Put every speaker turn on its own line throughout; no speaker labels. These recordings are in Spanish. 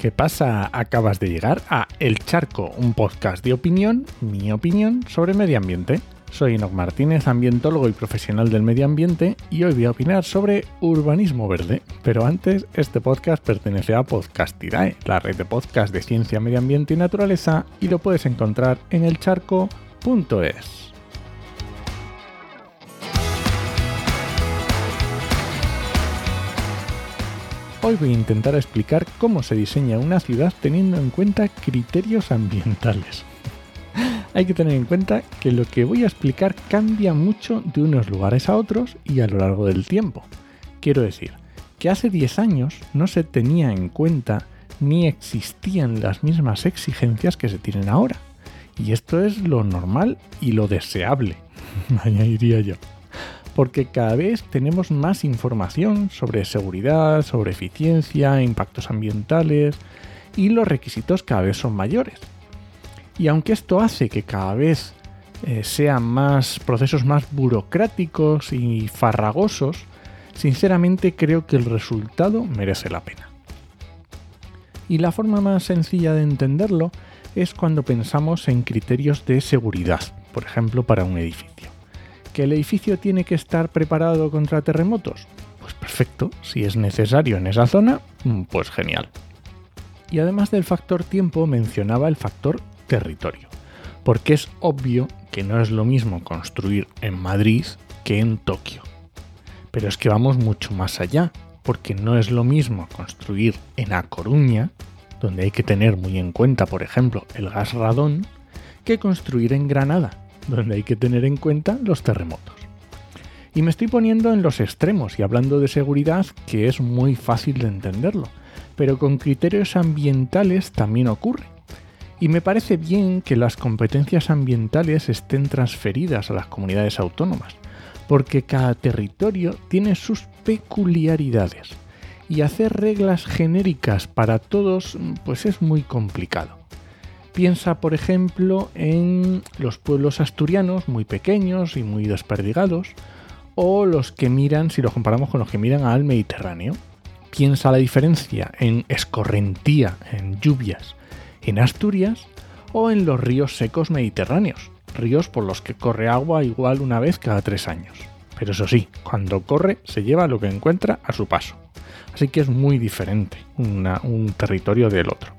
¿Qué pasa? Acabas de llegar a El Charco, un podcast de opinión, mi opinión, sobre medio ambiente. Soy Enoch Martínez, ambientólogo y profesional del medio ambiente, y hoy voy a opinar sobre urbanismo verde. Pero antes, este podcast pertenece a Podcastirae, la red de podcast de ciencia, medio ambiente y naturaleza, y lo puedes encontrar en elcharco.es. Hoy voy a intentar explicar cómo se diseña una ciudad teniendo en cuenta criterios ambientales. Hay que tener en cuenta que lo que voy a explicar cambia mucho de unos lugares a otros y a lo largo del tiempo. Quiero decir, que hace 10 años no se tenía en cuenta ni existían las mismas exigencias que se tienen ahora. Y esto es lo normal y lo deseable, añadiría yo porque cada vez tenemos más información sobre seguridad, sobre eficiencia, impactos ambientales y los requisitos cada vez son mayores. Y aunque esto hace que cada vez eh, sean más procesos más burocráticos y farragosos, sinceramente creo que el resultado merece la pena. Y la forma más sencilla de entenderlo es cuando pensamos en criterios de seguridad, por ejemplo, para un edificio. ¿Que el edificio tiene que estar preparado contra terremotos? Pues perfecto, si es necesario en esa zona, mm, pues genial. Y además del factor tiempo mencionaba el factor territorio, porque es obvio que no es lo mismo construir en Madrid que en Tokio. Pero es que vamos mucho más allá, porque no es lo mismo construir en A Coruña, donde hay que tener muy en cuenta, por ejemplo, el gas radón, que construir en Granada, donde hay que tener en cuenta los terremotos. Y me estoy poniendo en los extremos y hablando de seguridad, que es muy fácil de entenderlo, pero con criterios ambientales también ocurre. Y me parece bien que las competencias ambientales estén transferidas a las comunidades autónomas, porque cada territorio tiene sus peculiaridades y hacer reglas genéricas para todos pues es muy complicado. Piensa, por ejemplo, en los pueblos asturianos muy pequeños y muy desperdigados, o los que miran, si lo comparamos con los que miran al Mediterráneo. Piensa la diferencia en escorrentía, en lluvias, en Asturias o en los ríos secos mediterráneos, ríos por los que corre agua igual una vez cada tres años. Pero eso sí, cuando corre se lleva lo que encuentra a su paso. Así que es muy diferente un territorio del otro.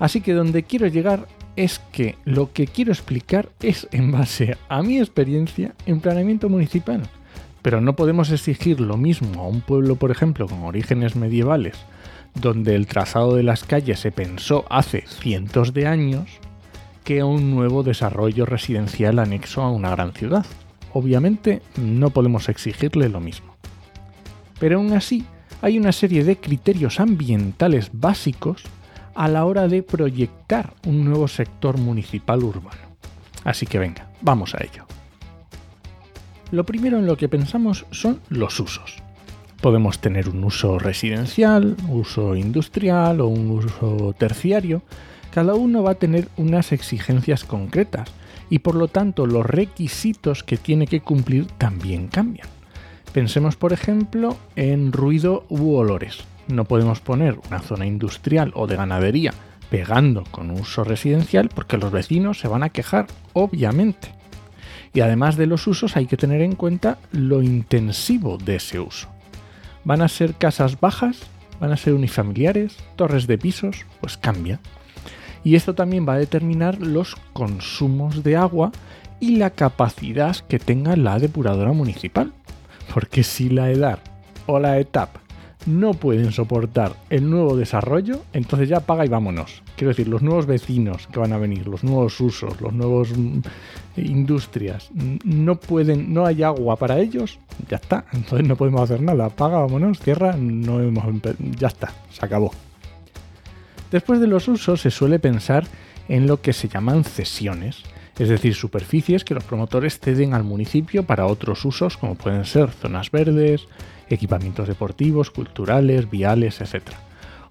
Así que donde quiero llegar es que lo que quiero explicar es en base a mi experiencia en planeamiento municipal. Pero no podemos exigir lo mismo a un pueblo, por ejemplo, con orígenes medievales, donde el trazado de las calles se pensó hace cientos de años, que a un nuevo desarrollo residencial anexo a una gran ciudad. Obviamente no podemos exigirle lo mismo. Pero aún así, hay una serie de criterios ambientales básicos a la hora de proyectar un nuevo sector municipal urbano. Así que venga, vamos a ello. Lo primero en lo que pensamos son los usos. Podemos tener un uso residencial, uso industrial o un uso terciario. Cada uno va a tener unas exigencias concretas y por lo tanto los requisitos que tiene que cumplir también cambian. Pensemos por ejemplo en ruido u olores no podemos poner una zona industrial o de ganadería pegando con uso residencial porque los vecinos se van a quejar, obviamente. Y además de los usos hay que tener en cuenta lo intensivo de ese uso. ¿Van a ser casas bajas? ¿Van a ser unifamiliares? ¿Torres de pisos? Pues cambia. Y esto también va a determinar los consumos de agua y la capacidad que tenga la depuradora municipal. Porque si la EDAR o la ETAP no pueden soportar el nuevo desarrollo, entonces ya paga y vámonos. Quiero decir, los nuevos vecinos que van a venir, los nuevos usos, los nuevos mm, industrias, no pueden, no hay agua para ellos, ya está. Entonces no podemos hacer nada. Paga, vámonos, cierra, no hemos, ya está, se acabó. Después de los usos se suele pensar en lo que se llaman cesiones, es decir, superficies que los promotores ceden al municipio para otros usos como pueden ser zonas verdes, equipamientos deportivos, culturales, viales, etc.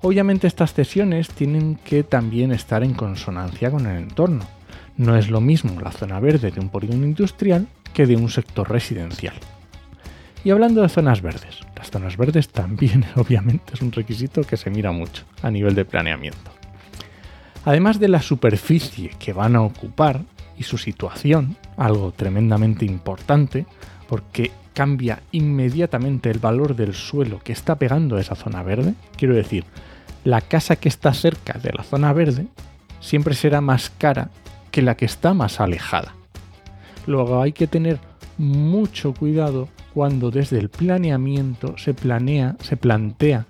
Obviamente estas cesiones tienen que también estar en consonancia con el entorno. No es lo mismo la zona verde de un polígono industrial que de un sector residencial. Y hablando de zonas verdes, las zonas verdes también obviamente es un requisito que se mira mucho a nivel de planeamiento. Además de la superficie que van a ocupar y su situación, algo tremendamente importante, porque cambia inmediatamente el valor del suelo que está pegando a esa zona verde. Quiero decir, la casa que está cerca de la zona verde siempre será más cara que la que está más alejada. Luego hay que tener mucho cuidado cuando desde el planeamiento se planea, se plantea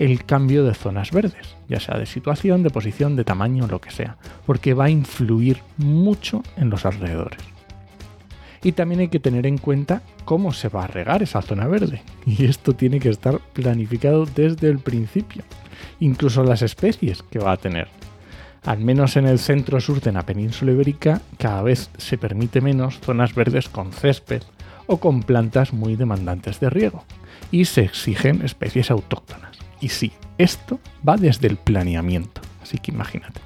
el cambio de zonas verdes, ya sea de situación, de posición, de tamaño, lo que sea, porque va a influir mucho en los alrededores. Y también hay que tener en cuenta cómo se va a regar esa zona verde. Y esto tiene que estar planificado desde el principio. Incluso las especies que va a tener. Al menos en el centro sur de la península ibérica cada vez se permite menos zonas verdes con césped o con plantas muy demandantes de riego. Y se exigen especies autóctonas. Y sí, esto va desde el planeamiento. Así que imagínate.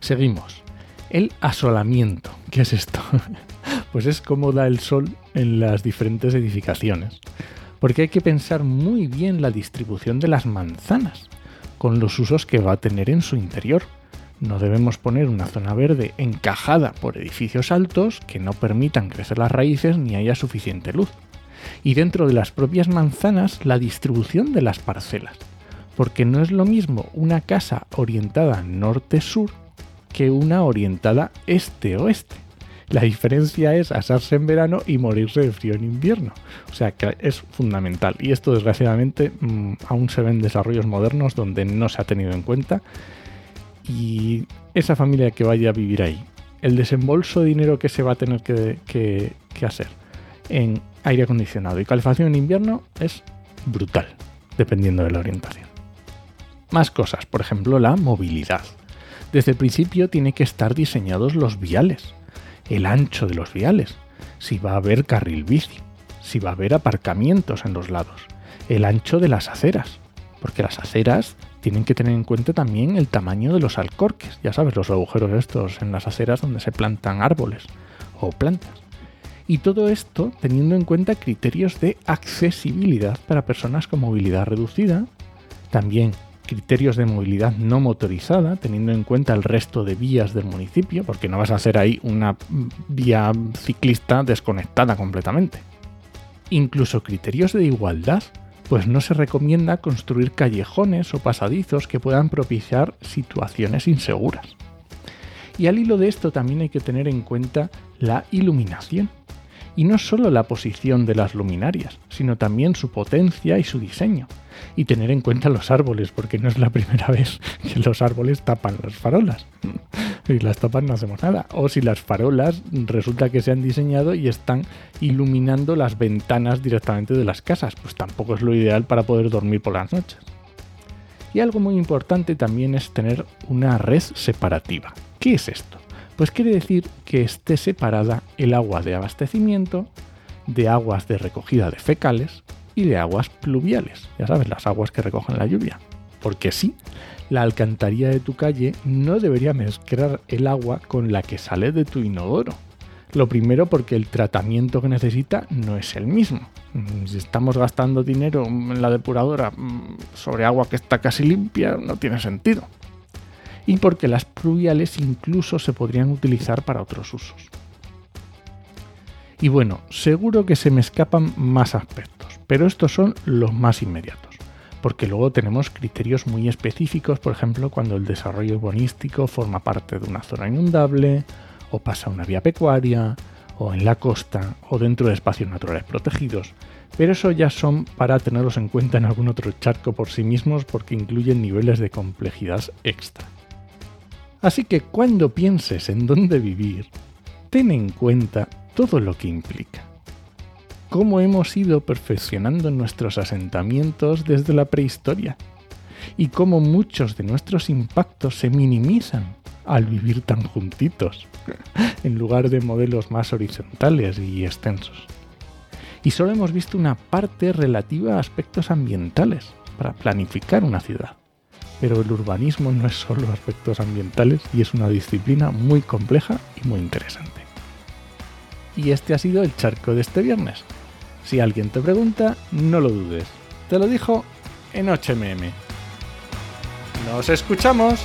Seguimos. El asolamiento. ¿Qué es esto? pues es cómo da el sol en las diferentes edificaciones. Porque hay que pensar muy bien la distribución de las manzanas, con los usos que va a tener en su interior. No debemos poner una zona verde encajada por edificios altos que no permitan crecer las raíces ni haya suficiente luz. Y dentro de las propias manzanas, la distribución de las parcelas. Porque no es lo mismo una casa orientada norte-sur que una orientada este-oeste. La diferencia es asarse en verano y morirse de frío en invierno. O sea que es fundamental. Y esto desgraciadamente mm, aún se ven desarrollos modernos donde no se ha tenido en cuenta. Y esa familia que vaya a vivir ahí, el desembolso de dinero que se va a tener que, que hacer en aire acondicionado y calefacción en invierno es brutal, dependiendo de la orientación. Más cosas, por ejemplo, la movilidad. Desde el principio tiene que estar diseñados los viales el ancho de los viales, si va a haber carril bici, si va a haber aparcamientos en los lados, el ancho de las aceras, porque las aceras tienen que tener en cuenta también el tamaño de los alcorques, ya sabes, los agujeros estos en las aceras donde se plantan árboles o plantas. Y todo esto teniendo en cuenta criterios de accesibilidad para personas con movilidad reducida, también criterios de movilidad no motorizada, teniendo en cuenta el resto de vías del municipio, porque no vas a hacer ahí una vía ciclista desconectada completamente. Incluso criterios de igualdad, pues no se recomienda construir callejones o pasadizos que puedan propiciar situaciones inseguras. Y al hilo de esto también hay que tener en cuenta la iluminación. Y no solo la posición de las luminarias, sino también su potencia y su diseño y tener en cuenta los árboles, porque no es la primera vez que los árboles tapan las farolas. y las tapan no hacemos nada. O si las farolas resulta que se han diseñado y están iluminando las ventanas directamente de las casas, pues tampoco es lo ideal para poder dormir por las noches. Y algo muy importante también es tener una red separativa. ¿Qué es esto? Pues quiere decir que esté separada el agua de abastecimiento de aguas de recogida de fecales y de aguas pluviales, ya sabes, las aguas que recogen la lluvia. Porque sí, la alcantarilla de tu calle no debería mezclar el agua con la que sale de tu inodoro. Lo primero porque el tratamiento que necesita no es el mismo. Mm, si estamos gastando dinero en la depuradora mm, sobre agua que está casi limpia, no tiene sentido. Y porque las pluviales incluso se podrían utilizar para otros usos. Y bueno, seguro que se me escapan más aspectos, pero estos son los más inmediatos, porque luego tenemos criterios muy específicos, por ejemplo, cuando el desarrollo urbanístico forma parte de una zona inundable, o pasa una vía pecuaria, o en la costa, o dentro de espacios naturales protegidos, pero eso ya son para tenerlos en cuenta en algún otro charco por sí mismos porque incluyen niveles de complejidad extra. Así que cuando pienses en dónde vivir, ten en cuenta todo lo que implica. Cómo hemos ido perfeccionando nuestros asentamientos desde la prehistoria y cómo muchos de nuestros impactos se minimizan al vivir tan juntitos, en lugar de modelos más horizontales y extensos. Y solo hemos visto una parte relativa a aspectos ambientales para planificar una ciudad. Pero el urbanismo no es solo aspectos ambientales y es una disciplina muy compleja y muy interesante. Y este ha sido el charco de este viernes. Si alguien te pregunta, no lo dudes. Te lo dijo en HMM. ¡Nos escuchamos!